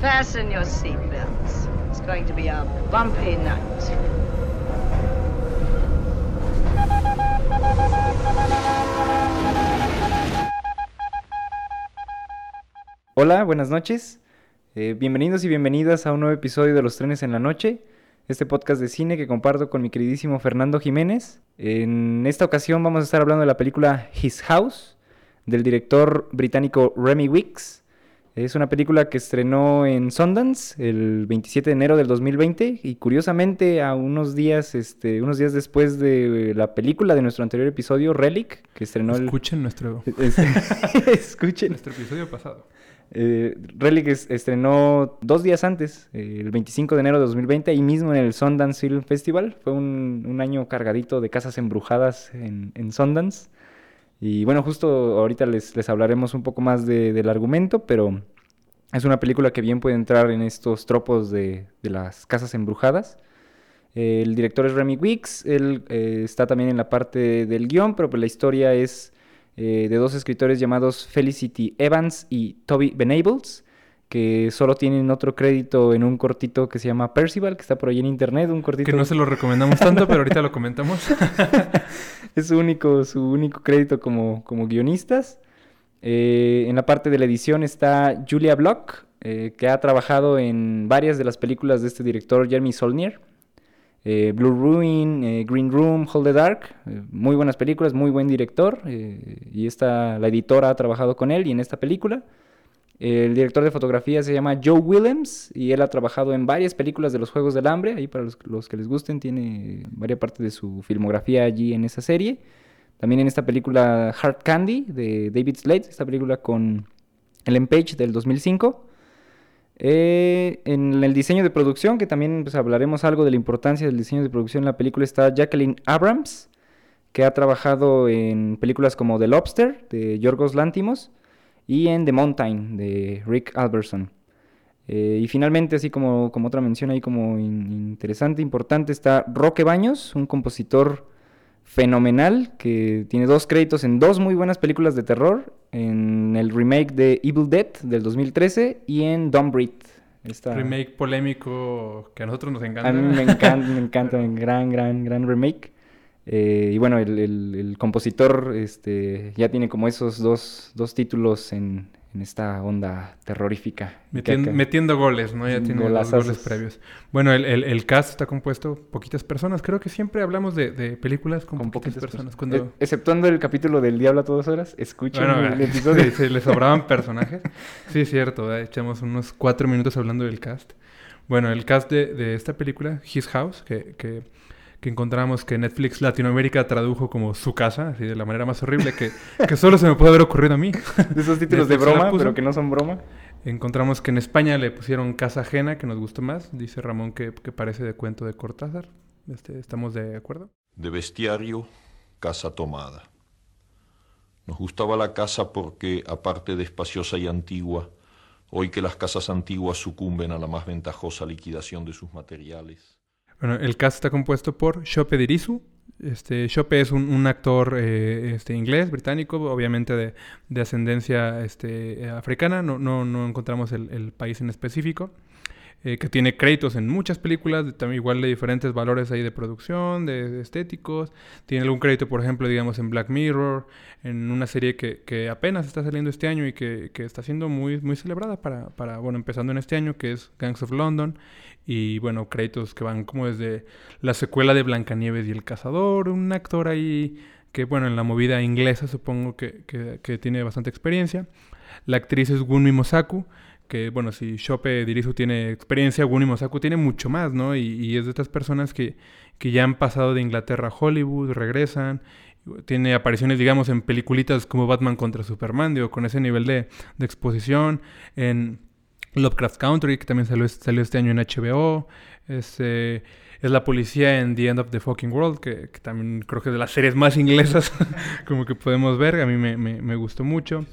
Fasten your seatbelts. It's going to be a bumpy night. Hola, buenas noches. Eh, bienvenidos y bienvenidas a un nuevo episodio de Los Trenes en la Noche, este podcast de cine que comparto con mi queridísimo Fernando Jiménez. En esta ocasión vamos a estar hablando de la película His House, del director británico Remy Wicks. Es una película que estrenó en Sundance el 27 de enero del 2020 y curiosamente a unos días, este, unos días después de la película de nuestro anterior episodio, Relic, que estrenó Escuchen nuestro... Escuchen. nuestro episodio pasado. Eh, Relic estrenó dos días antes, eh, el 25 de enero de 2020, ahí mismo en el Sundance Film Festival. Fue un, año cargadito de casas embrujadas en, en Sundance. Y bueno, justo ahorita les, les hablaremos un poco más del argumento, pero es una película que bien puede entrar en estos tropos de, de las casas embrujadas. el director es Remy Weeks, él eh, está también en la parte del guion, pero pues la historia es eh, de dos escritores llamados Felicity Evans y Toby Benables que solo tienen otro crédito en un cortito que se llama Percival, que está por ahí en internet, un cortito... Que no se lo recomendamos tanto, pero ahorita lo comentamos. es su único, su único crédito como, como guionistas. Eh, en la parte de la edición está Julia Block, eh, que ha trabajado en varias de las películas de este director Jeremy Solnier. Eh, Blue Ruin, Green Room, Hold the Dark, muy buenas películas, muy buen director. y esta, la editora ha trabajado con él y en esta película. El director de fotografía se llama Joe Williams y él ha trabajado en varias películas de los Juegos del Hambre. Ahí para los, que les gusten, tiene varias partes de su filmografía allí en esa serie. También en esta película Hard Candy de David Slade, esta película con Ellen Page del 2005. Eh, en el diseño de producción, que también pues, hablaremos algo de la importancia del diseño de producción en la película, está Jacqueline Abrams, que ha trabajado en películas como The Lobster de Yorgos Lantimos y en The Mountain de Rick Alberson. Eh, y finalmente, así como, como otra mención ahí como interesante, importante, está Roque Baños, un compositor fenomenal que tiene dos créditos en dos muy buenas películas de terror, en el remake de Evil Dead del 2013 y en Dumb Breed. Esta... Remake polémico que a nosotros nos encanta. A mí me encanta, me encanta, un gran, gran, gran remake. Eh, y bueno, el, compositor este, ya tiene como esos dos, títulos en, esta onda terrorífica. metiendo goles, ¿no? Ya tiene los goles previos. Bueno, el, cast está compuesto poquitas personas. Creo que siempre hablamos de, películas con, poquitas, personas. Cuando... E, exceptuando el capítulo del Diablo a todas horas, escuchen el episodio. se le sobraban personajes. Sí, es cierto. Echamos unos cuatro minutos hablando del cast. Bueno, el cast de, esta película, His House, que, que que encontramos que Netflix Latinoamérica tradujo como su casa, así de la manera más horrible que, que solo se me puede haber ocurrido a mí. De esos títulos de broma, pero que no son broma. Encontramos que en España le pusieron Casa Ajena, que nos gustó más. Dice Ramón que, que parece de cuento de Cortázar. Este, ¿Estamos de acuerdo? De bestiario, casa tomada. Nos gustaba la casa porque, aparte de espaciosa y antigua, hoy que las casas antiguas sucumben a la más ventajosa liquidación de sus materiales, bueno, el cast está compuesto por Shope Dirisu. Este, Shope es un, actor eh, este, inglés, británico, obviamente de, de ascendencia este, africana. No, no, no encontramos el, el, país en específico. Eh, que tiene créditos en muchas películas, también igual de diferentes valores ahí de producción, de, estéticos. Tiene algún crédito, por ejemplo, digamos, en Black Mirror, en una serie que, que apenas está saliendo este año y que, que, está siendo muy, muy celebrada para, para, bueno, empezando en este año, que es Gangs of London. Y bueno, créditos que van como desde la secuela de Blancanieves y el Cazador, un actor ahí que, bueno, en la movida inglesa supongo que, que tiene bastante experiencia. La actriz es Gunmi Mosaku, que, bueno, si Shope Dirisu tiene experiencia, Gunmi Mosaku tiene mucho más, ¿no? Y, es de estas personas que, que, ya han pasado de Inglaterra a Hollywood, regresan, tiene apariciones, digamos, en peliculitas como Batman contra Superman, digo, con ese nivel de, de exposición, en Lovecraft Country, que también salió, salió este año en HBO. Este, es la policía en The End of the Fucking World, que, también creo que es de las series más inglesas como que podemos ver. A mí me, me, gustó mucho.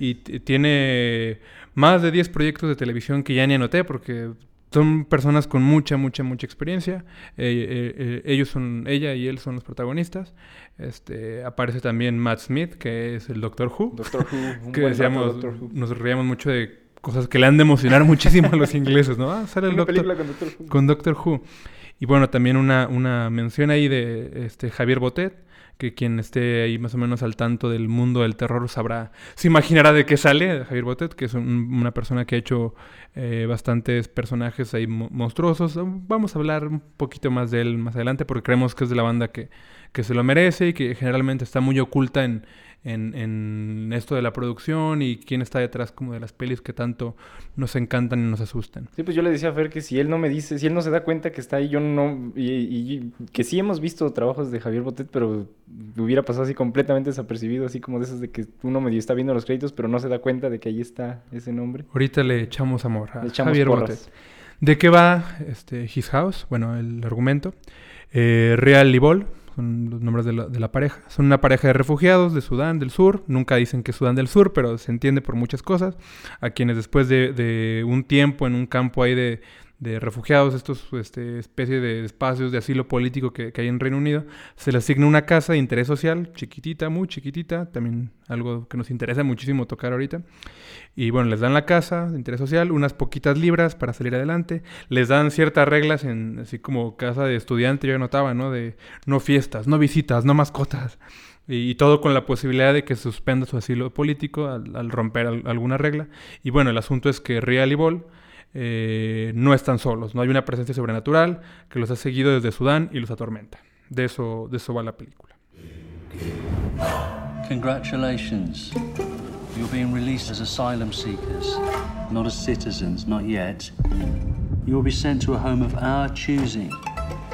Y tiene más de 10 proyectos de televisión que ya ni anoté porque son personas con mucha, mucha, mucha experiencia. Eh, eh, eh, ellos son, ella y él son los protagonistas. Este, aparece también Matt Smith, que es el Doctor Who. Doctor Who. que decíamos, nos reíamos mucho de cosas que le han de emocionar muchísimo a los ingleses, ¿no? Ah, sale el Una doctor película con Doctor Who. con Doctor Who. Y bueno, también una, una mención ahí de este Javier Botet, que quien esté ahí más o menos al tanto del mundo del terror sabrá, se imaginará de qué sale Javier Botet, que es un- una persona que ha hecho eh, bastantes personajes ahí mo- monstruosos. Vamos a hablar un poquito más de él más adelante porque creemos que es de la banda que, que se lo merece y que generalmente está muy oculta en, en, en esto de la producción y quién está detrás como de las pelis que tanto nos encantan y nos asustan. Sí, pues yo le decía a Fer que si él no me dice, si él no se da cuenta que está ahí, yo no. Y, y- que sí hemos visto trabajos de Javier Botet, pero hubiera pasado así completamente desapercibido, así como de esas de que uno medio está viendo los créditos, pero no se da cuenta de que ahí está ese nombre. Ahorita le echamos amor a Le echamos Javier porras. Botet. ¿De qué va este, His House? Bueno, el argumento. Eh, Real y Son los nombres de la, de la pareja. Son una pareja de refugiados de Sudán del Sur. Nunca dicen que es Sudán del Sur, pero se entiende por muchas cosas. A quienes después de, de un tiempo en un campo ahí de, de refugiados, estos este, especie de espacios de asilo político que, que hay en Reino Unido, se les asigna una casa de interés social, chiquitita, muy chiquitita, también algo que nos interesa muchísimo tocar ahorita. Y bueno, les dan la casa de interés social, unas poquitas libras para salir adelante. Les dan ciertas reglas en así como casa de estudiante, yo anotaba, ¿no? De no fiestas, no visitas, no mascotas. Y, todo con la posibilidad de que suspenda su asilo político al, romper al- alguna regla. Y bueno, el asunto es que Real y Bol eh, no están solos, no hay una presencia sobrenatural que los ha seguido desde Sudán y los atormenta. De eso, de eso va la película. Congratulations. You're being released as asylum seekers, not as citizens, not yet. You will be sent to a home of our choosing.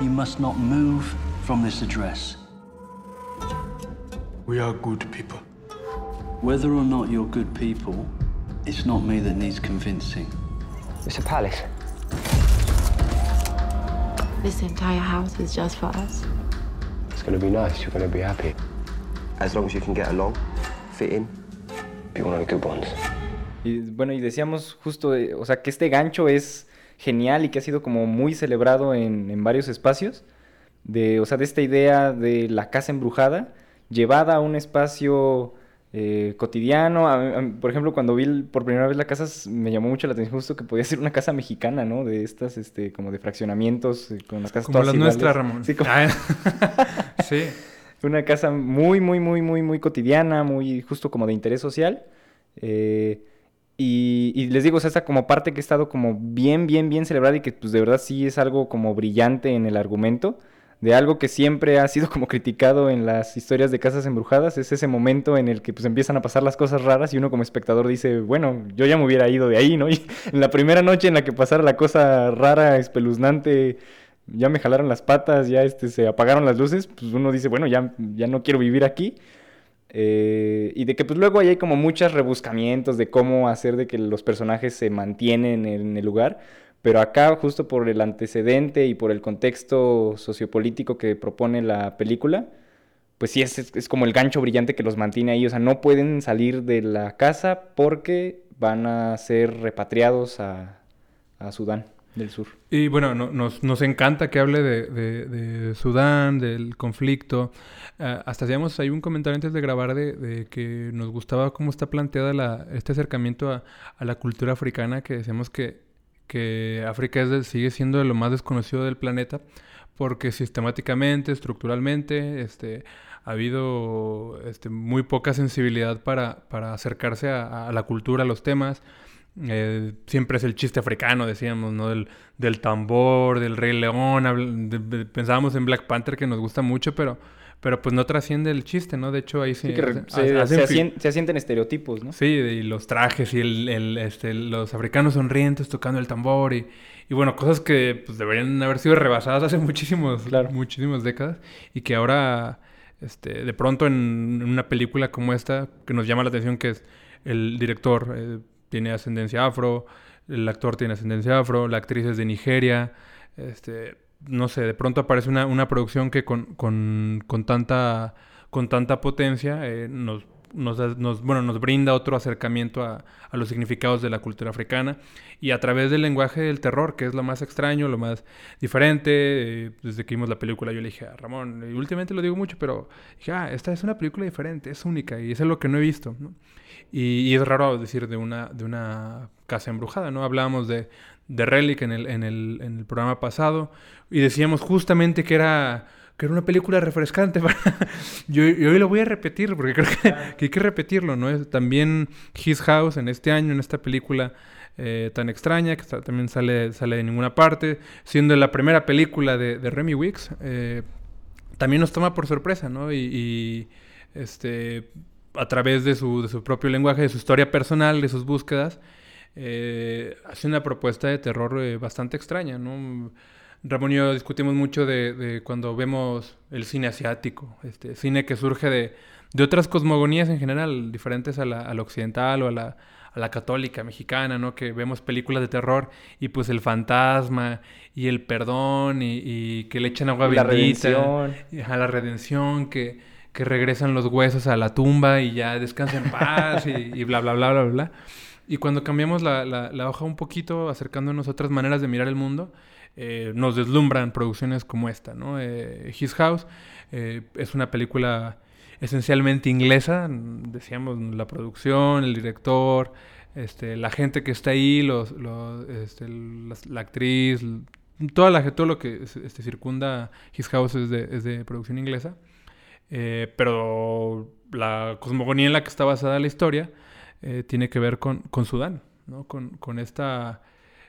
You must not move from this address. We are good people. Whether or not you're good people, it's not me that needs convincing. It's a palace. This entire house is just for us. It's gonna be nice. You're gonna be happy. As long as you can get along, fit in. Be one of the good ones. Y bueno, y decíamos justo, o sea, que este gancho es genial y que ha sido como muy celebrado en, en varios espacios. De, o sea, de esta idea de la casa embrujada llevada a un espacio eh, cotidiano. A a por ejemplo, cuando vi por primera vez la casa, me llamó mucho la atención justo que podía ser una casa mexicana, ¿no? De estas, este, como de fraccionamientos, eh, con las casas Como todas las nuestras, Ramón. Sí, como- Ah, sí. una casa muy, muy, muy, muy, muy cotidiana, muy justo como de interés social. eh, y, y les digo, o sea, esta como parte que ha estado como bien, bien, bien celebrada y que pues de verdad sí es algo como brillante en el argumento, de algo que siempre ha sido como criticado en las historias de casas embrujadas, es ese momento en el que pues empiezan a pasar las cosas raras y uno como espectador dice, bueno, yo ya me hubiera ido de ahí, ¿no? Y en la primera noche en la que pasara la cosa rara, espeluznante, ya me jalaron las patas, ya este, se apagaron las luces, pues uno dice, bueno, ya, ya no quiero vivir aquí. Eh, y de que pues luego ahí hay como muchos rebuscamientos de cómo hacer de que los personajes se mantienen en el lugar. Pero acá, justo por el antecedente y por el contexto sociopolítico que propone la película, pues sí es, es, como el gancho brillante que los mantiene ahí. O sea, no pueden salir de la casa porque van a ser repatriados a, Sudán del Sur. Y bueno, no- nos, nos encanta que hable de, de- de Sudán, del conflicto. Ah, hasta hacíamos ahí un comentario antes de grabar de, de que nos gustaba cómo está planteada la, este acercamiento a, a la cultura africana, que decíamos que, que África es de- sigue siendo de lo más desconocido del planeta, porque sistemáticamente, estructuralmente, este, ha habido este, muy poca sensibilidad para, acercarse a, la cultura, a los temas. Eh, siempre es el chiste africano, decíamos, ¿no? Del, tambor, del Rey León. pensábamos en Black Panther que nos gusta mucho, pero, pero pues no trasciende el chiste, ¿no? De hecho, ahí sí. Sí, que se, hacen se fi- asien- se asienten estereotipos, ¿no? Sí, y los trajes y el, el, este, los africanos sonrientes tocando el tambor y, y bueno, cosas que pues, deberían haber sido rebasadas hace muchísimos, Claro. muchísimas décadas y que ahora, este, de pronto en una película como esta, que nos llama la atención que es el director eh, tiene ascendencia afro, el actor tiene ascendencia afro, la actriz es de Nigeria, este, no sé, de pronto aparece una, una producción que con, con, con tanta, con tanta potencia eh, nos, nos, nos- bueno, nos brinda otro acercamiento a, a los significados de la cultura africana y a través del lenguaje del terror, que es lo más extraño, lo más diferente. eh, desde que vimos la película yo le dije a Ramón, y últimamente lo digo mucho, pero dije, ah, esta es una película diferente, es única y es algo que no he visto. y es raro decir de una, de una Casa Embrujada, ¿no? Hablábamos de, de Relic en el, en, el, en el programa pasado y decíamos justamente que era que era una película refrescante. yo, yo, hoy lo voy a repetir porque creo que, que, hay que repetirlo, ¿no? También His House en este año, en esta película eh, tan extraña, que está, también sale, sale de ninguna parte, siendo la primera película de, de Remy Wicks, eh, también nos toma por sorpresa, ¿no? Y, y este, a través de su, de su, propio lenguaje, de su historia personal, de sus búsquedas, eh, hace una propuesta de terror eh, bastante extraña, ¿no? Ramón y yo discutimos mucho de, de, cuando vemos el cine asiático, este cine que surge de, de otras cosmogonías en general, diferentes a la, a la occidental o a la, a la, católica mexicana, ¿no? Que vemos películas de terror y pues el fantasma y el perdón y, y que le echan agua la bendita. redención. Y a la redención, que, que, regresan los huesos a la tumba y ya descansan en paz y, y, bla, bla, bla, bla, bla. Y cuando cambiamos la, la, hoja un poquito, acercándonos a otras maneras de mirar el mundo, eh, nos deslumbran producciones como esta, ¿no? Eh, His House eh, es una película esencialmente inglesa, decíamos, la producción, el director, este, la gente que está ahí, los, los, este, la, la, actriz, toda la, todo lo que este, circunda His House es de, es de producción inglesa, eh, pero la cosmogonía en la que está basada la historia eh, tiene que ver con, con Sudán, ¿no? con, con esta,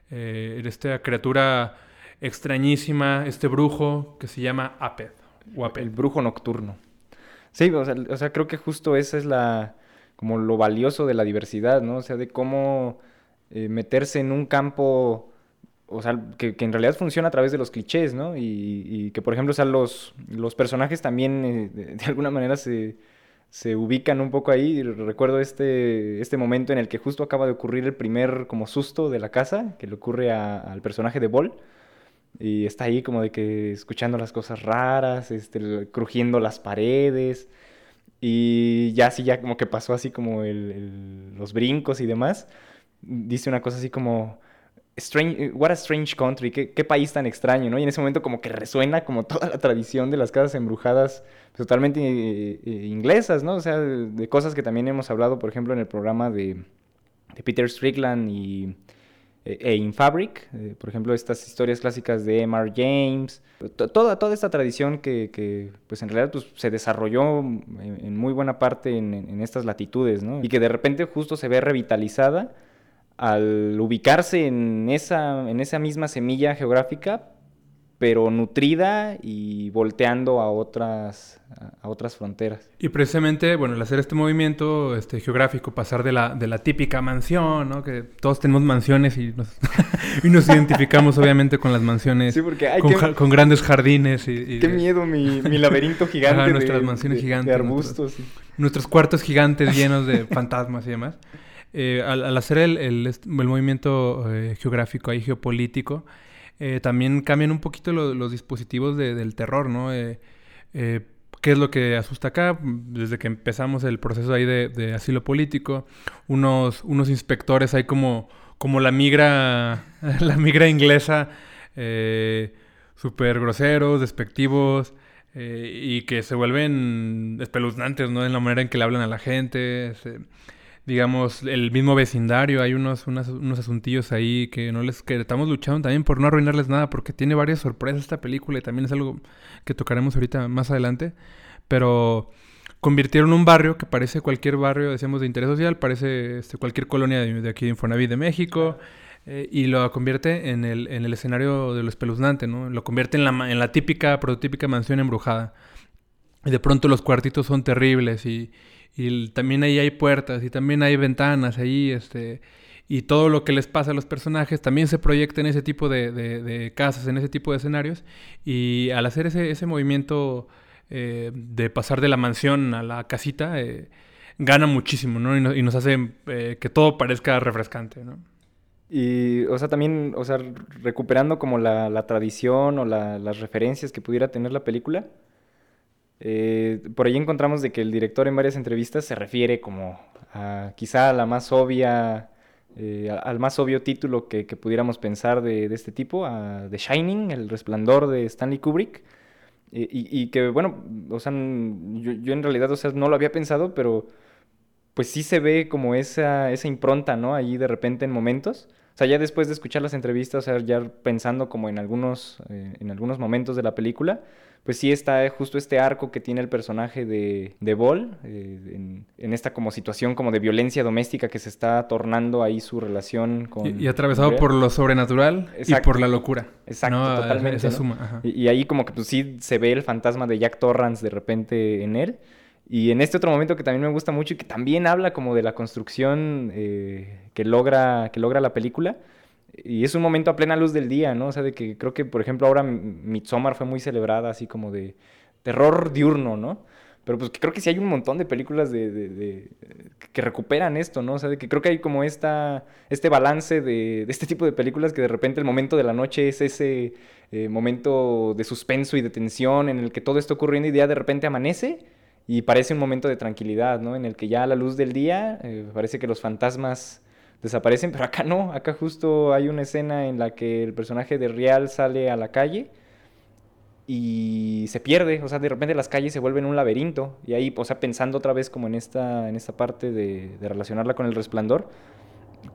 esta criatura extrañísima, este brujo que se llama Aped. O Aped. El brujo nocturno. Sí, o sea, o sea, creo que justo esa es la, como lo valioso de la diversidad, ¿no? O sea, de cómo eh, meterse en un campo, o sea, que, que, en realidad funciona a través de los clichés, ¿no? Y, y que, por ejemplo, o sea, los, los personajes también eh, de, de, alguna manera se, se ubican un poco ahí. Recuerdo este, este momento en el que justo acaba de ocurrir el primer como susto de la casa, que le ocurre a, al personaje de Ball. Y está ahí como de que escuchando las cosas raras, este, crujiendo las paredes. Y ya así, ya como que pasó así como el, los brincos y demás. Dice una cosa así como, strange, what a strange country, ¿Qué, país tan extraño, ¿no? Y en ese momento como que resuena como toda la tradición de las casas embrujadas pues, totalmente eh, eh, inglesas, ¿no? O sea, de, cosas que también hemos hablado, por ejemplo, en el programa de, Peter Strickland y e In Fabric, eh, por ejemplo, estas historias clásicas de M.R. James, toda, toda esta tradición que, pues en realidad pues, se desarrolló en, muy buena parte en, estas latitudes, ¿no? Y que de repente justo se ve revitalizada al ubicarse en esa, en esa misma semilla geográfica, pero nutrida y volteando a otras, a otras fronteras. Y precisamente, bueno, al hacer este movimiento este, geográfico, pasar de la, de la típica mansión, ¿no? Que todos tenemos mansiones y nos, y nos identificamos obviamente con las mansiones, sí, porque, ay, con, grandes jardines. Y, y qué de, miedo mi, mi laberinto gigante de, nuestras mansiones gigantes, de arbustos. Nuestros, nuestros, cuartos gigantes llenos de fantasmas y demás. Eh, al, hacer el, el, movimiento eh, geográfico y geopolítico, eh, también cambian un poquito lo, los dispositivos de, del terror, ¿no? Eh, ¿Qué es lo que asusta acá? Desde que empezamos el proceso ahí de, asilo político, unos, unos inspectores ahí como, como la migra, la migra inglesa, súper groseros, despectivos, y que se vuelven espeluznantes, ¿no? En la manera en que le hablan a la gente. Digamos, el mismo vecindario, hay unos, unos, unos asuntillos ahí que no les que estamos luchando también por no arruinarles nada, porque tiene varias sorpresas esta película y también es algo que tocaremos ahorita más adelante. Pero convirtieron un barrio que parece cualquier barrio, decíamos, de interés social, parece este, cualquier colonia de, de, aquí de Infonavit de México. Eh, y lo convierte en el, en el escenario de lo espeluznante, ¿no? Lo convierte en la, en la típica, prototípica mansión embrujada. Y de pronto los cuartitos son terribles y, y también ahí hay puertas y también hay ventanas ahí, este, y todo lo que les pasa a los personajes también se proyecta en ese tipo de, de, casas, en ese tipo de escenarios, y al hacer ese, ese movimiento eh, de pasar de la mansión a la casita, eh, gana muchísimo, ¿no? Y, no, y nos hace eh, que todo parezca refrescante, ¿no? Y, o sea, también, o sea, recuperando como la, la tradición o la, las referencias que pudiera tener la película, eh, por ahí encontramos de que el director en varias entrevistas se refiere como a quizá a la más obvia, eh, al más obvio título que, que pudiéramos pensar de, de, este tipo, a The Shining, El Resplandor de Stanley Kubrick. Eh, y, y, que bueno, o sea, yo, yo, en realidad, o sea, no lo había pensado, pero pues sí se ve como esa, esa impronta, ¿no? Ahí de repente en momentos. O sea, ya después de escuchar las entrevistas, o sea, ya pensando como en algunos, eh, en algunos momentos de la película, pues sí está justo este arco que tiene el personaje de, de Ball, eh, en, en esta como situación como de violencia doméstica que se está tornando ahí su relación con... Y, y atravesado por lo sobrenatural y por la locura. Exacto, ¿no? totalmente. Esa ¿no? suma. ajá. Y, y ahí como que pues sí se ve el fantasma de Jack Torrance de repente en él. Y en este otro momento que también me gusta mucho y que también habla como de la construcción eh, que, logra, que logra la película. Y es un momento a plena luz del día, ¿no? O sea, de que creo que, por ejemplo, ahora Midsommar fue muy celebrada así como de terror diurno, ¿no? Pero pues creo que sí hay un montón de películas de, que recuperan esto, ¿no? O sea, de que creo que hay como esta, este balance de, de este tipo de películas que de repente el momento de la noche es ese eh, momento de suspenso y de tensión en el que todo está ocurriendo y ya de repente amanece y parece un momento de tranquilidad, ¿no? En el que ya a la luz del día eh, parece que los fantasmas desaparecen, pero acá no, acá justo hay una escena en la que el personaje de Real sale a la calle y se pierde, o sea, de repente las calles se vuelven un laberinto y ahí, o sea, pensando otra vez como en esta, en esta parte de, relacionarla con el resplandor,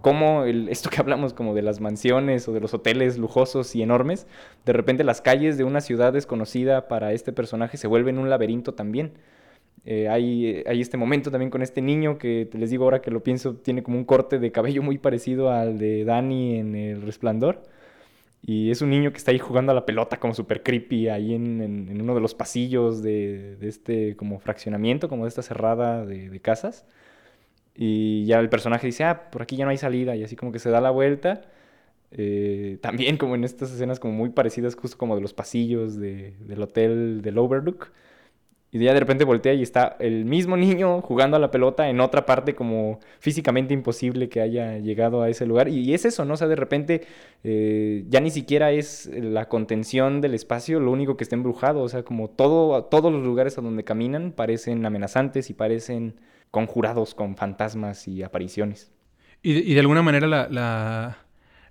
como el, esto que hablamos como de las mansiones o de los hoteles lujosos y enormes, de repente las calles de una ciudad desconocida para este personaje se vuelven un laberinto también. Eh, hay, hay este momento también con este niño que les digo ahora que lo pienso, tiene como un corte de cabello muy parecido al de Danny en El Resplandor. Y es un niño que está ahí jugando a la pelota como súper creepy ahí en, en- en uno de los pasillos de, de este como fraccionamiento, como de esta cerrada de, de casas. Y ya el personaje dice, ah, por aquí ya no hay salida. Y así como que se da la vuelta. Eh, también como en estas escenas como muy parecidas justo como de los pasillos de- del hotel del Overlook. Y ya de repente voltea y está el mismo niño jugando a la pelota en otra parte como físicamente imposible que haya llegado a ese lugar. Y es eso, ¿no? O sea, de repente eh, ya ni siquiera es la contención del espacio lo único que está embrujado. O sea, como todo, todos los lugares a donde caminan parecen amenazantes y parecen conjurados con fantasmas y apariciones. Y, de- alguna manera la,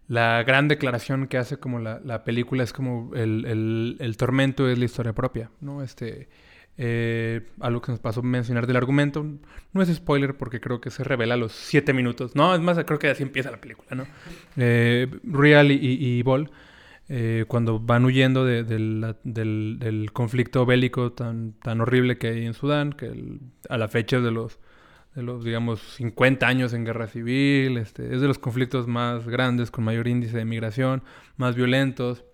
la, gran declaración que hace como la, la película es como el- el tormento es la historia propia, ¿no? Este, eh, algo que nos pasó mencionar del argumento, no es spoiler porque creo que se revela a los siete minutos, no, es más, creo que así empieza la película, ¿no? Eh, Real y, y, Ball, eh, cuando van huyendo de- la- del, del conflicto bélico tan, tan horrible que hay en Sudán, que a la fecha de los de los, digamos, 50 años en guerra civil, este, es de los conflictos más grandes, con mayor índice de migración, más violentos.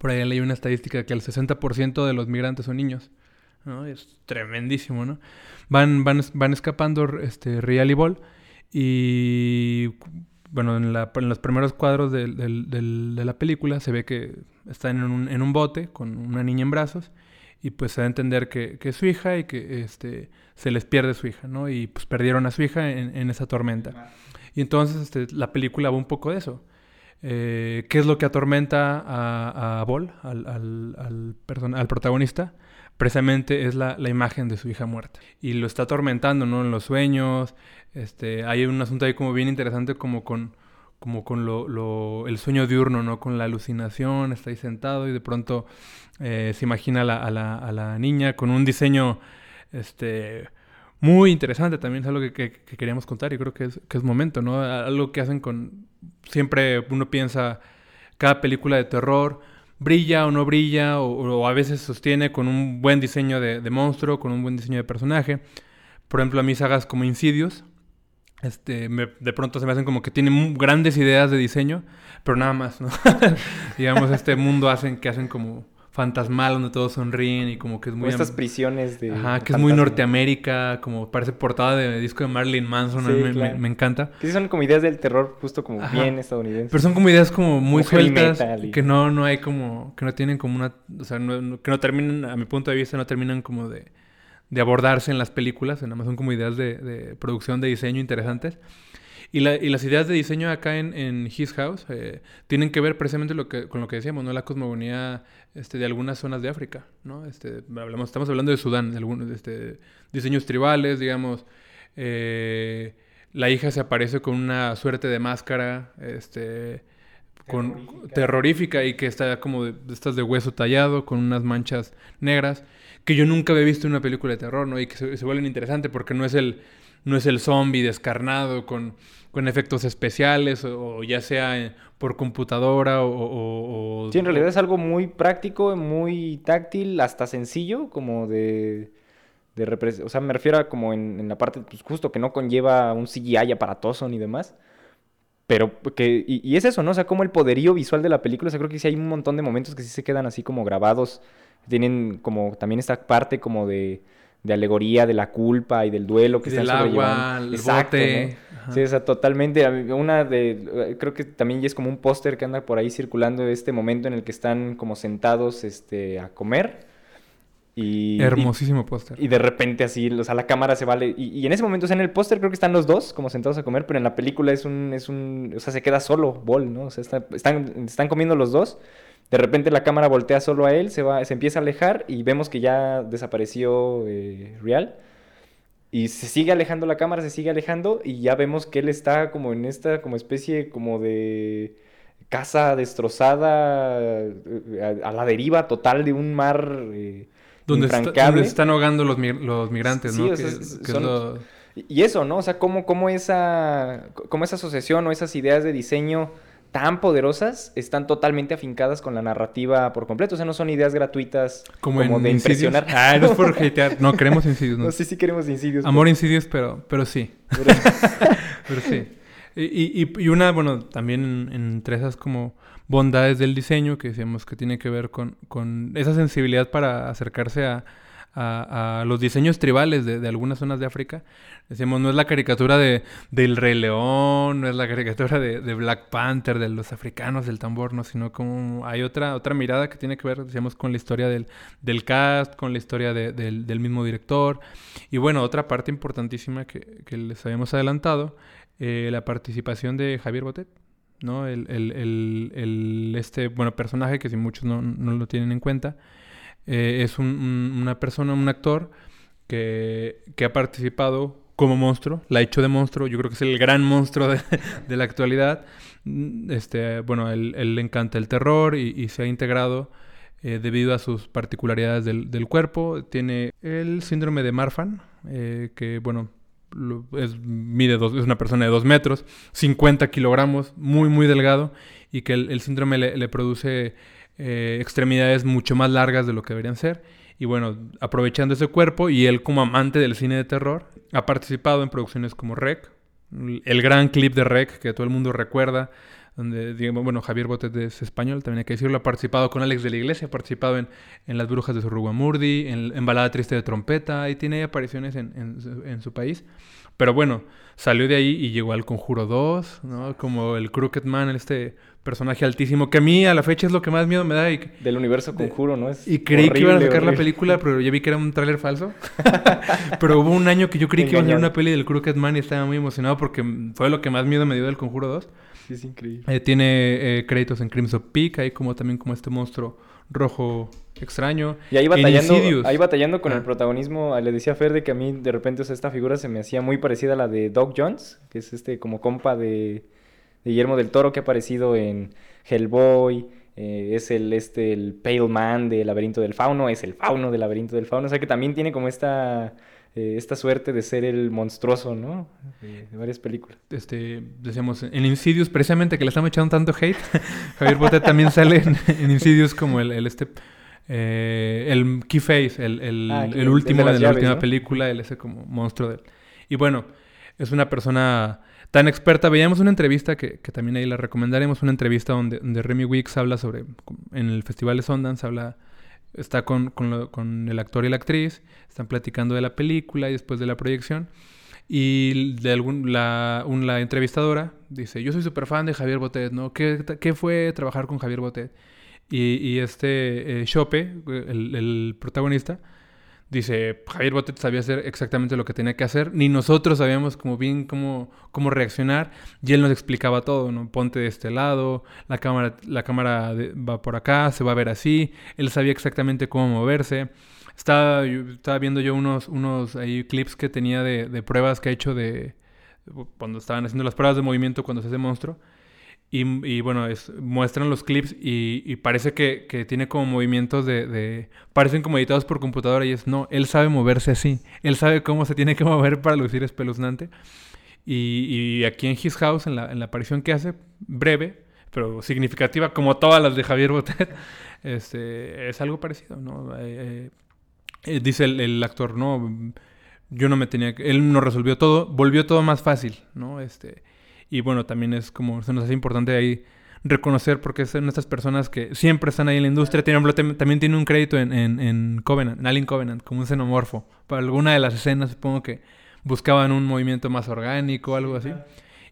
Por ahí leí una estadística que el 60% de los migrantes son niños. ¿No? Es tremendísimo, ¿no? Van, van, van escapando este, Real y Ball y, bueno, en, la- en los primeros cuadros del- del- de la película se ve que están en un, en un bote con una niña en brazos y pues se da a entender que, que es su hija y que este, se les pierde su hija, ¿no? Y pues perdieron a su hija en, en esa tormenta. Y entonces este, la película va un poco de eso. Eh, ¿Qué es lo que atormenta a, a Ball, al, al, al, person- al protagonista? Precisamente es la, la imagen de su hija muerta. Y lo está atormentando, ¿no? En los sueños. Este, hay un asunto ahí como bien interesante como con, como con lo, lo- el sueño diurno, ¿no? Con la alucinación, está ahí sentado y de pronto eh, se imagina a la, a la- a la niña con un diseño este, muy interesante también, es algo que, que- que queríamos contar y creo que es, que es momento, ¿no? Algo que hacen con... Siempre uno piensa, cada película de terror brilla o no brilla, o, o a veces sostiene con un buen diseño de, de monstruo, con un buen diseño de personaje. Por ejemplo, a mí sagas como Insidious, este, me- de pronto se me hacen como que tienen grandes ideas de diseño, pero nada más, ¿no? Digamos, este mundo hacen que hacen como fantasmal, donde todos sonríen y como que es Como muy... estas prisiones de... Ajá, que es muy. Norteamérica, como parece portada de disco de Marilyn Manson, a Sí, me, claro. me- me encanta. Que sí son como ideas del terror justo como Ajá. bien estadounidenses. Pero son como ideas como muy Como sueltas, y- que no, no hay como, que no tienen como una, o sea, no- no- que no terminan, a mi punto de vista, no terminan como de, de abordarse en las películas, nada más son como ideas de, de producción, de diseño interesantes. Y, la- y las ideas de diseño acá en, en His House eh, tienen que ver precisamente lo que, con lo que decíamos, ¿no? La cosmogonía este, de algunas zonas de África, ¿no? Este, hablamos, estamos hablando de Sudán, de algunos este, diseños tribales, digamos. eh, la hija se aparece con una suerte de máscara, este, con Terrorífica. terrorífica y que está como de, estas de hueso tallado, con unas manchas negras, que yo nunca había visto en una película de terror, ¿no? Y que se, se vuelven interesantes porque no es el no es el zombie descarnado con, con efectos especiales o, ya sea eh, por computadora o, o- o- Sí, en realidad es algo muy práctico, muy táctil, hasta sencillo, como de... o sea, me refiero a como en, en la parte, pues justo que no conlleva un CGI aparatoso ni demás. Pero que, y, es eso, ¿no? O sea, como el poderío visual de la película, o creo que sí hay un montón de momentos que sí se quedan así como grabados. Tienen como también esta parte como de, de alegoría de la culpa y del duelo que Y están del agua, sobrellevando. el Exacto, bote. Sí, o sea, totalmente. Una de, creo que también es como un póster que anda por ahí circulando de este momento en el que están como sentados este, a comer. Y, Hermosísimo póster. y, de repente así, o sea, la cámara se vale. Y, y en ese momento, o sea, en el póster creo que están los dos como sentados a comer, pero en la película es un, es un, o sea, se queda solo Ball, ¿no? O sea, está- están, están comiendo los dos. De repente la cámara voltea solo a él, se va, se empieza a alejar y vemos que ya desapareció eh, Real. Y se sigue alejando la cámara, se sigue alejando y ya vemos que él está como en esta como especie como de casa destrozada eh, a, a la deriva total de un mar eh, Donde, está- infrancable. donde están ahogando los, los migrantes, Sí, ¿no? o Que, sea, que es- es son- lo- Y eso, ¿no? O sea, cómo, cómo esa, cómo esa asociación o esas ideas de diseño tan poderosas están totalmente afincadas con la narrativa por completo. O sea, no son ideas gratuitas como, de Insidious. impresionar. Ah, no es por hatear. No, queremos Insidious. No. No, sí, sí queremos incidios. Amor Insidious, pero, pero sí. pero sí. Y, y- y una, bueno, también en- entre esas como bondades del diseño que decíamos que tiene que ver con, con esa sensibilidad para acercarse a, a- a los diseños tribales de, de algunas zonas de África. Decíamos, no es la caricatura de, del Rey León, no es la caricatura de, de Black Panther, de los africanos, del tambor, no, sino como hay otra, otra mirada que tiene que ver, decíamos, con la historia del, del cast, con la historia de- del, del mismo director. Y bueno, otra parte importantísima que, que les habíamos adelantado, eh, la participación de Javier Botet, ¿no? El, el- el- el- este, bueno, personaje que si muchos no, no lo tienen en cuenta, eh, es un- un- una persona, un actor que, que ha participado como monstruo, la ha hecho de monstruo, yo creo que es el gran monstruo de, de la actualidad. Este, bueno, él, le encanta el terror y, y se ha integrado eh, debido a sus particularidades del, del cuerpo. Tiene el síndrome de Marfan, eh, que bueno, es, mide dos, es una persona de 2 metros, 50 kilogramos, muy, muy delgado, y que el, síndrome le produce eh, extremidades mucho más largas de lo que deberían ser. Y bueno, aprovechando ese cuerpo y él como amante del cine de terror, ha participado en producciones como Rec, el gran clip de Rec que todo el mundo recuerda, donde, bueno, Javier Botet es español, también hay que decirlo, ha participado con Alex de la Iglesia, ha participado en, en Las Brujas de Surruguamurdi, en, en Balada Triste de Trompeta, y tiene apariciones en, en su país. Pero bueno, salió de ahí y llegó al Conjuro 2, ¿no? Como el Crooked Man, este personaje altísimo, que a mí a la fecha es lo que más miedo me da. Y, Del universo conjuro, ¿no? Es y creí que iban a horrible, sacar la película, pero ya vi que era un tráiler falso. pero hubo un año que yo creí que iban a Engañado. una peli del Crooked Man y estaba muy emocionado porque fue lo que más miedo me dio del Conjuro 2. Sí, es increíble. Eh, tiene eh, créditos en Crimson Peak, ahí como también como este monstruo rojo extraño. Y ahí batallando, ahí batallando con Ah. el protagonismo, ah, le decía a Fer de que a mí de repente o sea, esta figura se me hacía muy parecida a la de Doc Jones, que es este como compa de, de Guillermo del Toro que ha aparecido en Hellboy, eh, es el este el Pale Man de Laberinto del Fauno, es el Fauno del Laberinto del Fauno, o sea que también tiene como esta eh, esta suerte de ser el monstruoso, ¿no? De, de varias películas. este, decíamos, en Insidious, precisamente que le estamos echando tanto hate, Javier Botet también sale en, en Insidious como el, el este, eh, el Keyface, el, el, Ah, el último de la llaves, última ¿no? película, él ese como monstruo de él. Y bueno, es una persona tan experta. Veíamos una entrevista que, que también ahí la recomendaremos, una entrevista donde, donde Remy Weeks habla sobre, en el Festival de Sundance, habla está con, con lo- con el actor y la actriz, están platicando de la película y después de la proyección. Y de algún, la, un- la entrevistadora dice, yo soy súper fan de Javier Botet, ¿no? ¿Qué, qué fue trabajar con Javier Botet? Y, y este eh, Chope, el, protagonista, dice, Javier Botet sabía hacer exactamente lo que tenía que hacer, ni nosotros sabíamos como bien cómo, cómo reaccionar, y él nos explicaba todo, ¿no? Ponte de este lado, la cámara, la cámara de- va por acá, se va a ver así, él sabía exactamente cómo moverse. Estaba, estaba viendo yo unos, unos ahí clips que tenía de, de pruebas que ha hecho de cuando estaban haciendo las pruebas de movimiento cuando se hace monstruo. Y, y bueno, es, muestran los clips y, y parece que, que tiene como movimientos de, de- Parecen como editados por computadora y es... No, él sabe moverse así. Él sabe cómo se tiene que mover para lucir espeluznante. Y, y aquí en His House, en la, en la aparición que hace, breve, pero significativa, como todas las de Javier Botet, este, es algo parecido, ¿no? Eh, eh, dice el, el actor, no, yo no me tenía que... Él no resolvió todo, volvió todo más fácil, ¿no? Este, y bueno, también es como, se nos hace importante ahí reconocer porque son estas personas que siempre están ahí en la industria. Tiene, un- tem- también tiene un crédito en, en, en Covenant, en Alien Covenant, como un xenomorfo. Para alguna de las escenas supongo que buscaban un movimiento más orgánico algo así.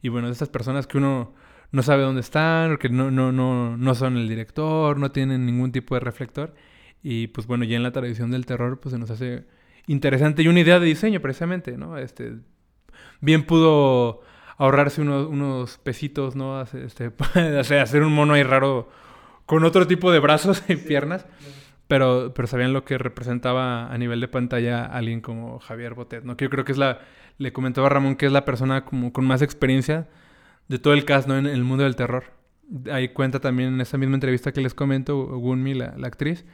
Y bueno, estas personas que uno no sabe dónde están, que no, no, no, no son el director, no tienen ningún tipo de reflector. Y pues bueno, ya en la tradición del terror, pues se nos hace interesante y una idea de diseño precisamente, ¿no? Este, bien pudo ahorrarse unos, unos pesitos, ¿no? Este, hacer un mono ahí raro con otro tipo de brazos y piernas. Pero, pero sabían lo que representaba a nivel de pantalla alguien como Javier Botet, ¿no? Que yo creo que es la... Le comentaba a Ramón que es la persona como con más experiencia de todo el cast, ¿no? En el mundo del terror. Ahí cuenta también en esa misma entrevista que les comento, Gunmi, la, la actriz,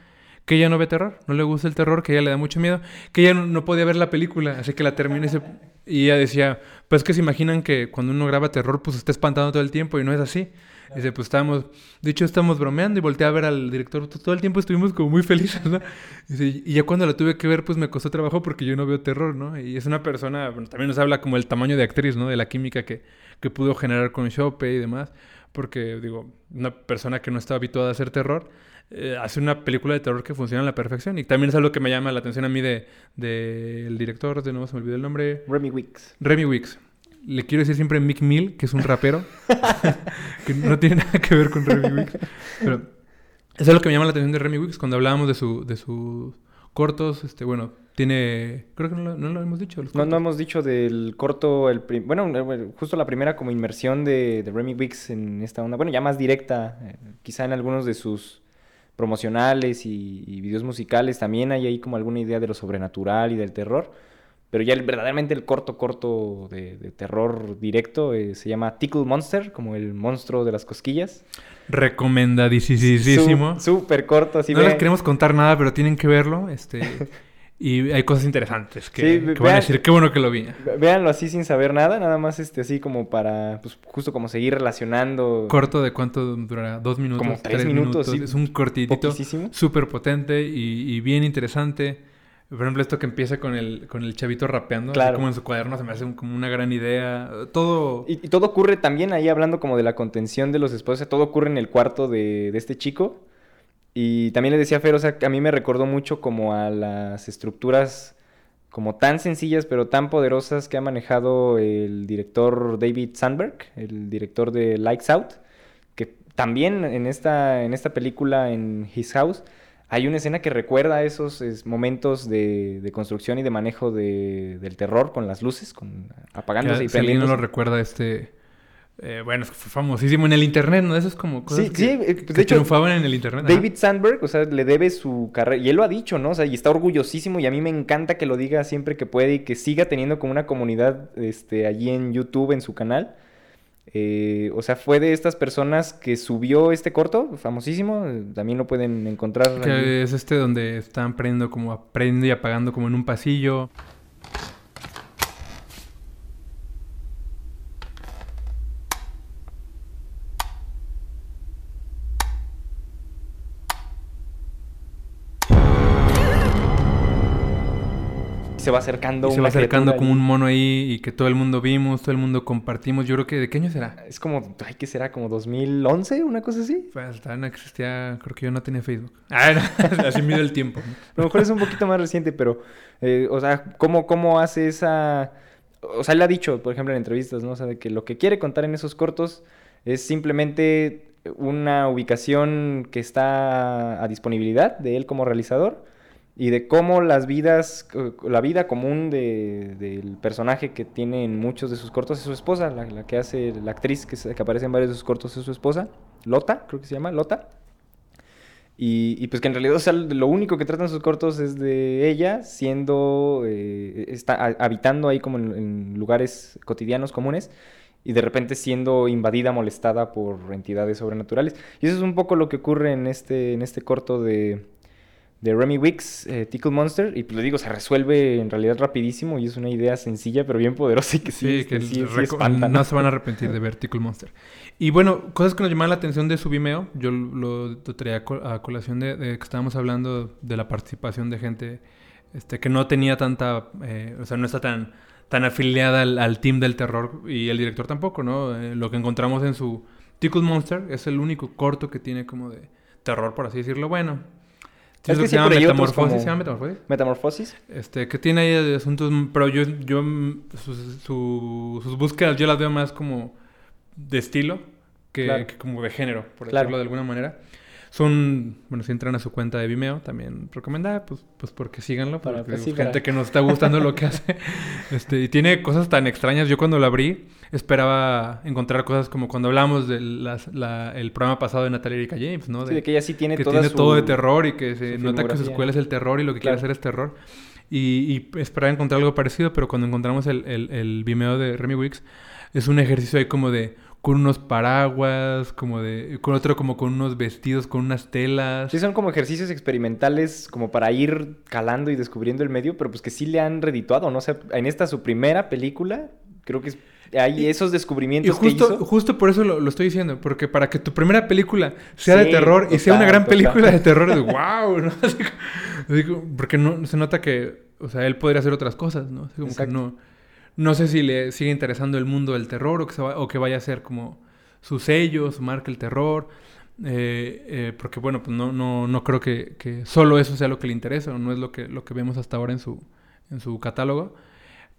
que ella no ve terror, no le gusta el terror, que ella le da mucho miedo, que ella no, podía ver la película, así que la termina y, y ella decía, pues que se imaginan que cuando uno graba terror, pues está espantando todo el tiempo y no es así. Dice, pues estábamos, de hecho estábamos bromeando y volteé a ver al director, "Pues, todo el tiempo estuvimos como muy felices, ¿no? Dice, y ya cuando la tuve que ver, pues me costó trabajo porque yo no veo terror, ¿no? Y es una persona, bueno, también nos habla como el tamaño de actriz, ¿no? De la química que, que pudo generar con Chope y demás, porque, digo, una persona que no está habituada a hacer terror, eh, hace una película de terror que funciona a la perfección. Y también es algo que me llama la atención a mí de, de el director, de nuevo se me olvidó el nombre, Remy Wicks. Remy Wicks. Le quiero decir siempre Mick Mill, que es un rapero, que no tiene nada que ver con Remy Wicks. Pero eso es lo que me llama la atención de Remy Wicks cuando hablábamos de, su, de sus cortos. Este, bueno, tiene... Creo que no lo, no lo hemos dicho. los No, no hemos dicho del corto, el prim- bueno, eh, bueno, justo la primera como inmersión de, de Remy Wicks en esta onda, bueno, ya más directa, eh, quizá en algunos de sus promocionales y, y videos musicales también hay ahí como alguna idea de lo sobrenatural y del terror, pero ya el- verdaderamente el corto, corto de, de terror directo eh, se llama Tickle Monster, como el monstruo de las cosquillas. Recomendadísimo. Súper corto, así no les queremos contar nada, pero tienen que verlo. Este, y hay cosas interesantes que, Sí, que van a decir, qué bueno que lo vi. Véanlo así sin saber nada, nada más este así como para, pues justo como seguir relacionando. Corto de cuánto durará, dos minutos, Como tres minutos, sí. Es un cortitito, súper potente y, y bien interesante. Por ejemplo, esto que empieza con el, con el chavito rapeando, así Claro. como en su cuaderno, se me hace un- como una gran idea. Todo Y, y todo ocurre también ahí hablando como de la contención de los esposos, todo ocurre en el cuarto de, de este chico. Y también le decía a Fer, o sea, que a mí me recordó mucho como a las estructuras como tan sencillas pero tan poderosas que ha manejado el director David Sandberg, el director de Lights Out, que también en esta, en esta película, en His House, hay una escena que recuerda esos es, momentos de, de construcción y de manejo de- del terror con las luces, con apagándose que y si alguien no prendiéndose. lo recuerda, este... eh, bueno, fue famosísimo en el internet, ¿no? Eso es como cosas Sí, que, sí, de que hecho, triunfaban en el internet. ajá. David Sandberg, o sea, le debe su carrera, y él lo ha dicho, ¿no? O sea, y está orgullosísimo, y a mí me encanta que lo diga siempre que puede y que siga teniendo como una comunidad este, allí en YouTube, en su canal. Eh, o sea, fue de estas personas que subió este corto, famosísimo, también lo pueden encontrar. allí. Que es este donde están prendiendo como prende y apagando como en un pasillo. Se va acercando Y se va acercando como un mono ahí y que todo el mundo vimos, todo el mundo compartimos. Yo creo que ¿de qué año será? Es como, ay, ¿qué será? ¿Como 2011? ¿Una cosa así? Pues no existía, creo que yo no tenía Facebook. Ah, no, así mide el tiempo. ¿no? A lo mejor es un poquito más reciente, pero, eh, o sea, ¿cómo, ¿cómo hace esa...? O sea, él ha dicho, por ejemplo, en entrevistas, ¿no? O sea, de que lo que quiere contar en esos cortos es simplemente una ubicación que está a disponibilidad de él como realizador y de cómo las vidas, la vida común de- del personaje que tiene en muchos de sus cortos es su esposa, la, que hace, la actriz que, aparece en varios de sus cortos es su esposa, Lota, creo que se llama, Lota. Y, pues que en realidad, o sea, lo único que tratan sus cortos es de ella siendo, eh, está ha- habitando ahí como en, en lugares cotidianos comunes y de repente siendo invadida, molestada por entidades sobrenaturales. Y eso es un poco lo que ocurre en este, en este corto de, de Remy Wicks, eh, Tickle Monster, y pues le digo, se resuelve en realidad rapidísimo y es una idea sencilla pero bien poderosa y que sí, Sí, este, que sí- espanta, no se van a arrepentir de ver Tickle Monster. Y bueno, cosas que nos llamaron la atención de su Vimeo, yo lo, lo traía a co- a colación de, de que estábamos hablando de la participación de gente este, que no tenía tanta, eh, o sea, no está tan, tan afiliada al, al team del terror y el director tampoco, ¿no? Eh, lo que encontramos en su Tickle Monster es el único corto que tiene como de terror, por así decirlo. Bueno, Es lo que se llama Metamorfosis, como- ¿se llama Metamorfosis? Metamorfosis. Este, que tiene ahí de asuntos, pero yo, yo sus, su- sus búsquedas yo las veo más como de estilo que, Claro. que como de género, por Claro. decirlo de alguna manera. Son, bueno, si entran a su cuenta de Vimeo, también recomendada, pues, pues porque síganlo, Para- porque pues sí, gente para- que nos está gustando lo que hace. Este, y tiene cosas tan extrañas. Yo cuando lo abrí esperaba encontrar cosas como cuando hablamos del programa pasado de Natalia Erika James, ¿no? Sí, de que ella sí tiene que toda tiene su- todo de terror y que se nota que su escuela es el terror y lo que quiere hacer es terror. Y, y esperaba encontrar algo parecido, pero cuando encontramos el, el, el Vimeo de Remy Wicks, es un ejercicio ahí como de con unos paraguas, como de con otro como con unos vestidos, con unas telas. Sí, son como ejercicios experimentales como para ir calando y descubriendo el medio, pero pues que sí le han redituado, ¿no? O sea, en esta su primera película, creo que es- hay esos Y descubrimientos justo, que hizo. justo por eso lo, lo estoy diciendo, porque para que tu primera película sea de terror y sea una gran total. película de terror, es wow, ¿no? Así porque no, se nota que, o sea, él podría hacer otras cosas, ¿no? Así como que no, no sé si le sigue interesando el mundo del terror o que, o que vaya a ser como su sello, su marca el terror. eh, eh, porque bueno, pues no, no, no creo que, que solo eso sea lo que le interesa, no es lo que, lo que vemos hasta ahora en su, en su catálogo.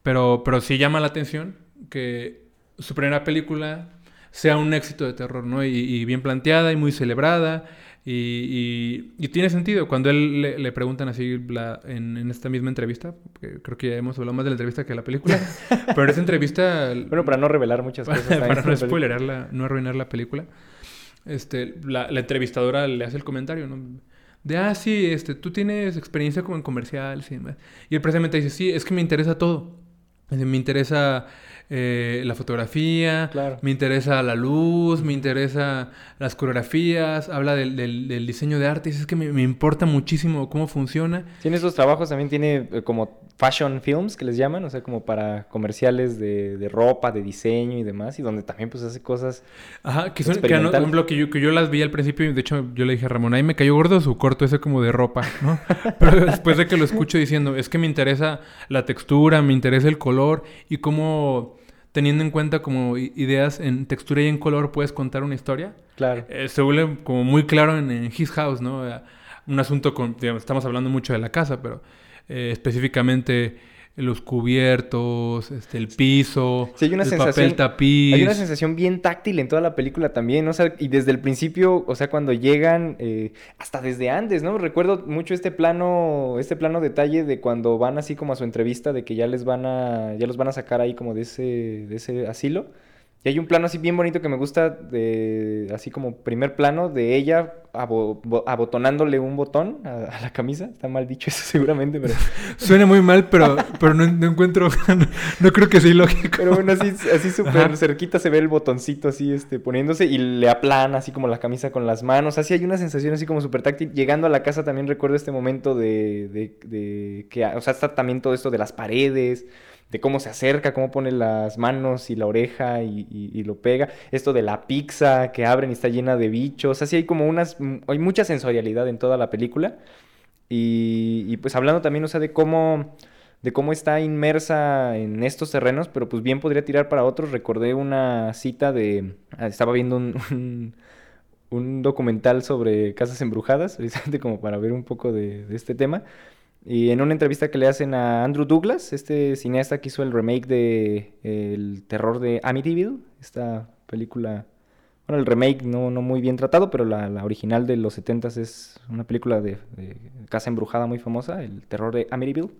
Pero, pero sí llama la atención que su primera película sea un éxito de terror, ¿no? Y bien planteada y muy celebrada. Y, y- y tiene sentido. Cuando él le, le preguntan así la- en, en esta misma entrevista, creo que ya hemos hablado más de la entrevista que de la película, pero en esa entrevista... Bueno, para no revelar muchas cosas. para, no spoilerarla, no arruinar la película, este, la, la entrevistadora le hace el comentario, ¿no? De, ah, sí, este, tú tienes experiencia como en comerciales y demás. Y él precisamente dice, sí, es que me interesa todo. Me interesa eh, la fotografía, Claro. me interesa la luz, me interesa las coreografías, habla del, del- del diseño de arte, es que me, me importa muchísimo cómo funciona. Tiene esos trabajos, también tiene eh, como fashion films que les llaman, o sea, como para comerciales de, de ropa, de diseño y demás, y donde también pues hace cosas... Ajá, que son, que, no- por ejemplo, que yo, que yo las vi al principio y de hecho yo le dije a Ramón, ahí me cayó gordo su corto ese como de ropa, ¿no? Pero después de que lo escucho diciendo, es que me interesa la textura, me interesa el color y cómo teniendo en cuenta como ideas en textura y en color puedes contar una historia, Claro. eh, se vuelve como muy claro en, en His House, ¿no? Eh, Un asunto con, digamos, estamos hablando mucho de la casa, pero eh, específicamente los cubiertos, este, el piso, Sí, hay una el sensación- papel tapiz. Hay una sensación bien táctil en toda la película también, ¿no? O sea, y desde el principio, o sea, cuando llegan, eh, hasta desde antes, ¿no? Recuerdo mucho este plano, este plano detalle de cuando van así como a su entrevista de que ya les van a, ya los van a sacar ahí como de ese, de ese asilo. Y hay un plano así bien bonito que me gusta, de, así como primer plano de ella abo- bo- abotonándole un botón a, a la camisa. Está mal dicho eso seguramente, pero... Suena muy mal, pero, pero no, no encuentro. No, no creo que sea ilógico. Pero bueno, así, así súper Ajá. cerquita se ve el botoncito así, este, poniéndose y le aplana así como la camisa con las manos. Así hay una sensación así como súper táctil. Llegando a la casa también recuerdo este momento de, de, de que, o sea, está también todo esto de las paredes, de cómo se acerca, cómo pone las manos y la oreja y, lo pega. Esto de la pizza que abren y está llena de bichos. Así hay como unas, hay mucha sensorialidad en toda la película. Y, y, pues hablando también, de cómo, de cómo está inmersa en estos terrenos, pero pues bien podría tirar para otros. Recordé una cita de, ah, estaba viendo un, un, documental sobre casas embrujadas, precisamente como para ver un poco de este tema. Y en una entrevista que le hacen a Andrew Douglas, este cineasta que hizo el remake de El terror de Amityville, esta película, bueno, el remake no, no muy bien tratado, pero la, la original de los 70 es una película de, casa embrujada muy famosa, El terror de Amityville.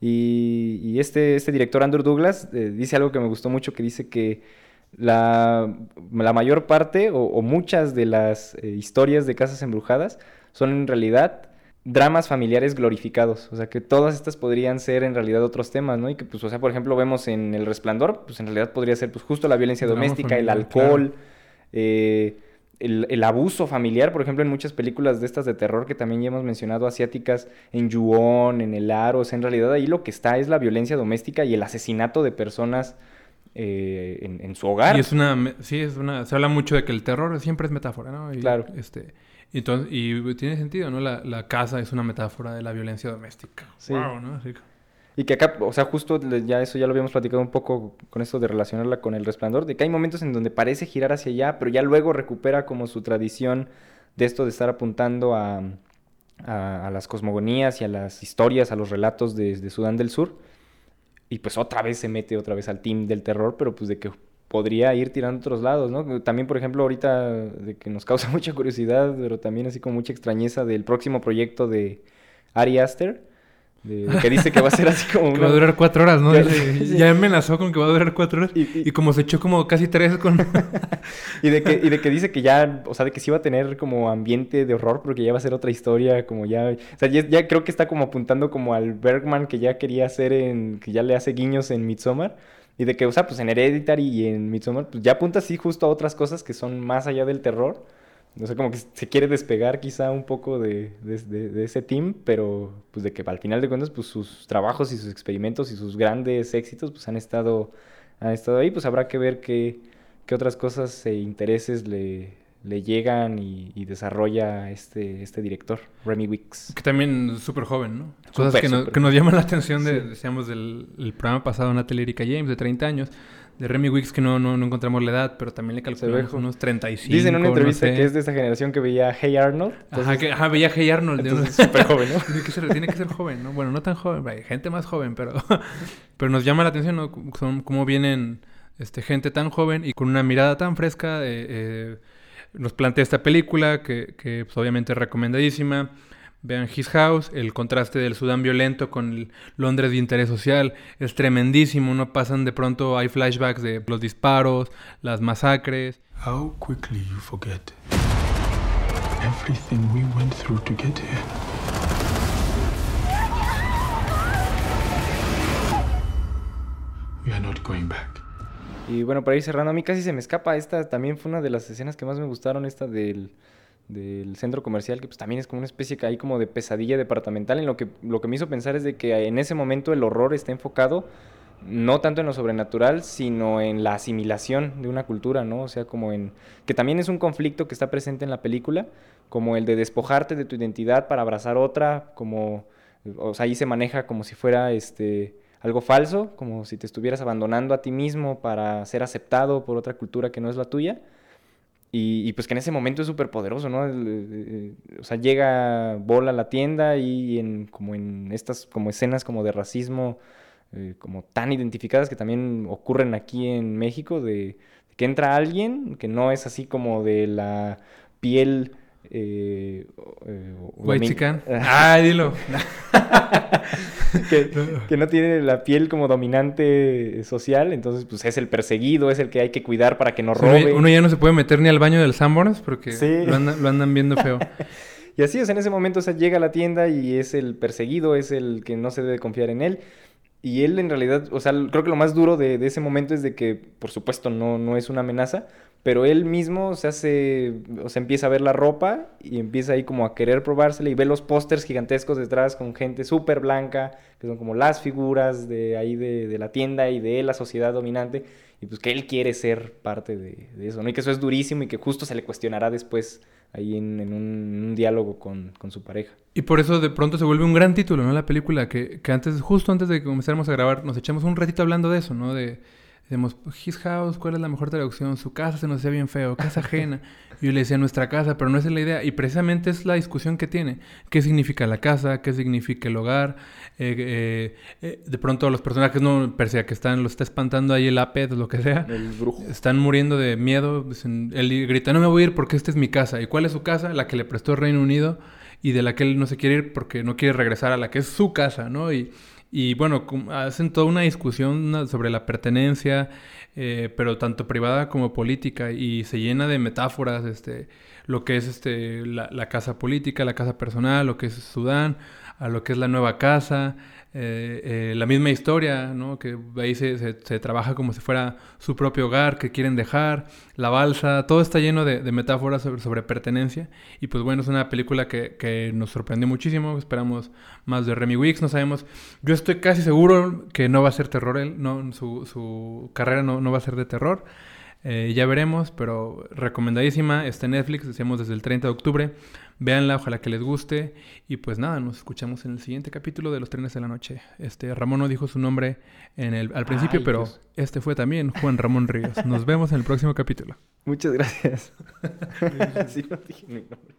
Y, este, este director Andrew Douglas eh, dice algo que me gustó mucho, que dice que la, la mayor parte o, o muchas de las eh, historias de casas embrujadas son en realidad dramas familiares glorificados. O sea, que todas estas podrían ser en realidad otros temas, ¿no? Y que, pues, o sea, por ejemplo, vemos en El Resplandor, pues en realidad podría ser, pues, justo la violencia Drama doméstica, el alcohol, eh, el, el abuso familiar, por ejemplo, en muchas películas de estas de terror que también ya hemos mencionado, asiáticas, en Yuon, en El Aro, o sea, en realidad ahí lo que está es la violencia doméstica y el asesinato de personas eh, en, en su hogar. Y es una, sí, es una, se habla mucho de que el terror siempre es metáfora, ¿no? Y, Claro. Este, entonces, y tiene sentido, ¿no? La, la casa es una metáfora de la violencia doméstica. Sí. Wow, ¿no? Así que- Y que acá, o sea, justo ya eso ya lo habíamos platicado un poco con esto de relacionarla con el resplandor, de que hay momentos en donde parece girar hacia allá, pero ya luego recupera como su tradición de esto de estar apuntando a, a, a las cosmogonías y a las historias, a los relatos de, de Sudán del Sur. Y pues otra vez se mete otra vez al team del terror, pero pues de que podría ir tirando a otros lados, ¿no? También, por ejemplo, ahorita de que nos causa mucha curiosidad, pero también así como mucha extrañeza del próximo proyecto de Ari Aster, de, de que dice que va a ser así como Que va a durar cuatro horas, ¿no? Ya- Dice- sí. Ya amenazó con que va a durar cuatro horas. Y- Y, y- como se echó como casi tres con... Y de que, y de que dice que ya, o sea, de que sí va a tener como ambiente de horror, porque ya va a ser otra historia, como ya, o sea, ya, ya creo que está como apuntando como al Bergman que ya quería hacer en, que ya le hace guiños en Midsommar, y de que, o sea, pues en Hereditary y en Midsommar, pues ya apunta así justo a otras cosas que son más allá del terror, o sea, como que se quiere despegar quizá un poco de, de- de- de ese team, pero pues de que al final de cuentas, pues sus trabajos y sus experimentos y sus grandes éxitos, pues han estado, han estado ahí, pues habrá que ver qué, qué otras cosas e intereses le, le llegan y, y desarrolla este, este director, Remy Wicks. Que también es súper joven, ¿no? Cosas que, nos, que nos llaman la atención de, Sí. decíamos, del el programa pasado, Natalie Erika James, de 30 años. De Remy Wicks, que no, no, no encontramos la edad, pero también le calculamos unos 35, Dice en una no entrevista sé. que es de esa generación que veía Hey Arnold. Ajá, entonces- que, ajá, veía a Hey Arnold. de entonces unos- súper joven, ¿no? tiene, que ser, tiene que ser joven, ¿no? Bueno, no tan joven, hay gente más joven, pero, pero nos llama la atención, ¿no? Son, cómo vienen este, gente tan joven y con una mirada tan fresca. eh, eh, nos plantea esta película que, que, pues, obviamente es recomendadísima. Vean His House, el contraste del Sudán violento con el Londres de interés social es tremendísimo, ¿no? Pasan de pronto, hay flashbacks de los disparos, las masacres. How quickly you forget everything we went through to get here. We are not going back. Y bueno, para ir cerrando, a mí casi se me escapa esta, también fue una de las escenas que más me gustaron, esta del, del centro comercial, que pues también es como una especie que hay como de pesadilla departamental, en lo que, lo que me hizo pensar es de que en ese momento el horror está enfocado no tanto en lo sobrenatural, sino en la asimilación de una cultura, ¿no? O sea, como en... que también es un conflicto que está presente en la película, como el de despojarte de tu identidad para abrazar otra, como... O sea, ahí se maneja como si fuera este algo falso, como si te estuvieras abandonando a ti mismo para ser aceptado por otra cultura que no es la tuya. Y, pues que en ese momento es súper poderoso, ¿no? Eh, eh, o sea, llega Bola a la tienda y en, como en estas como escenas como de racismo, eh, como tan identificadas que también ocurren aquí en México, de, de que entra alguien que no es así como de la piel... Eh, eh, White domin- chican. Ah, dilo. que, que no tiene la piel como dominante social, entonces pues es el perseguido, es el que hay que cuidar para que no Uno, robe. uno ya no se puede meter ni al baño del Sanborns porque Sí. lo, andan, lo andan viendo feo. Y así es, en ese momento o sea, llega a la tienda y es el perseguido, es el que no se debe confiar en él. Y él en realidad, o sea, creo que lo más duro de, de ese momento es de que, por supuesto, no, no es una amenaza, pero él mismo se hace, o sea, empieza a ver la ropa y empieza ahí como a querer probársela y ve los pósters gigantescos detrás con gente súper blanca, que son como las figuras de ahí de, de la tienda y de la sociedad dominante, y pues que él quiere ser parte de, eso, ¿no? Y que eso es durísimo y que justo se le cuestionará después ahí en, en un diálogo con, con su pareja. Y por eso de pronto se vuelve un gran título, ¿no? La película, que, que antes, justo antes de que comenzáramos a grabar, nos echamos un ratito hablando de eso, ¿no? De, decimos, His House, ¿cuál es la mejor traducción? Su casa se nos hacía bien feo, casa ajena. Y yo le decía nuestra casa, pero no esa es la idea. Y precisamente es la discusión que tiene. ¿Qué significa la casa? ¿Qué significa el hogar? Eh, eh, eh, de pronto los personajes, no, persia que están, lo está espantando ahí el APED, lo que sea. El brujo. Están muriendo de miedo. dicen- Él grita, no me voy a ir porque esta es mi casa. ¿Y cuál es su casa? La que le prestó el Reino Unido y de la que él no se quiere ir porque no quiere regresar a la que es su casa, ¿no? Y, Y bueno, hacen toda una discusión sobre la pertenencia, eh, pero tanto privada como política, y se llena de metáforas, este, lo que es este, la, la casa política, la casa personal, lo que es Sudán, a lo que es la nueva casa, eh, eh, la misma historia, ¿no? Que ahí se, se- se trabaja como si fuera su propio hogar, que quieren dejar, la balsa, todo está lleno de, de metáforas sobre, sobre pertenencia. Y pues bueno, es una película que, que nos sorprendió muchísimo, esperamos más de Remy Weeks, no sabemos, yo estoy casi seguro que no va a ser terror, él, no, su, su carrera no, no va a ser de terror. Eh, ya veremos, pero recomendadísima. Está en Netflix, decíamos desde el 30 de octubre. Véanla, ojalá que les guste. Y pues nada, nos escuchamos en el siguiente capítulo de Los Trenes de la Noche. Este, Ramón no dijo su nombre en el, al principio, Ay, pero Dios. este fue también Juan Ramón Ríos. Nos vemos en el próximo capítulo. Muchas gracias. Sí, no dije mi nombre.